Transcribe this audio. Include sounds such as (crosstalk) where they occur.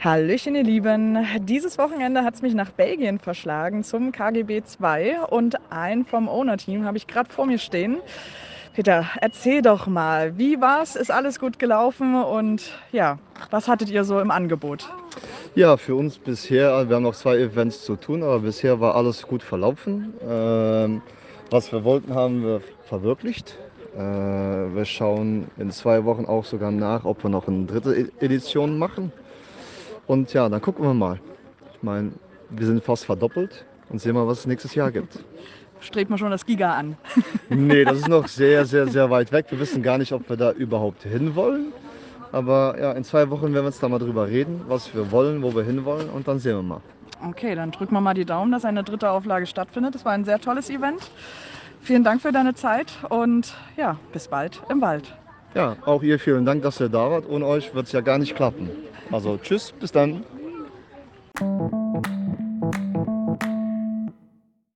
Hallöchen, ihr Lieben. Dieses Wochenende hat es mich nach Belgien verschlagen zum KGB 2 und ein vom Owner-Team habe ich gerade vor mir stehen. Peter, erzähl doch mal, wie war's? Ist alles gut gelaufen und ja, was hattet ihr so im Angebot? Ja, für uns bisher, wir haben noch zwei Events zu tun, aber bisher war alles gut verlaufen. Ähm, was wir wollten, haben wir verwirklicht. Äh, wir schauen in zwei Wochen auch sogar nach, ob wir noch eine dritte E- Edition machen. Und ja, dann gucken wir mal. Ich meine, wir sind fast verdoppelt und sehen mal, was es nächstes Jahr gibt. (laughs) Strebt man schon das Giga an? (laughs) Nee, das ist noch (laughs) sehr, sehr, sehr weit weg. Wir wissen gar nicht, ob wir da überhaupt hinwollen. Aber ja, in zwei Wochen werden wir uns da mal drüber reden, was wir wollen, wo wir hinwollen und dann sehen wir mal. Okay, dann drücken wir mal die Daumen, dass eine dritte Auflage stattfindet. Das war ein sehr tolles Event. Vielen Dank für deine Zeit und ja, bis bald im Wald. Ja, auch ihr vielen Dank, dass ihr da wart. Ohne euch wird es ja gar nicht klappen. Also tschüss, bis dann.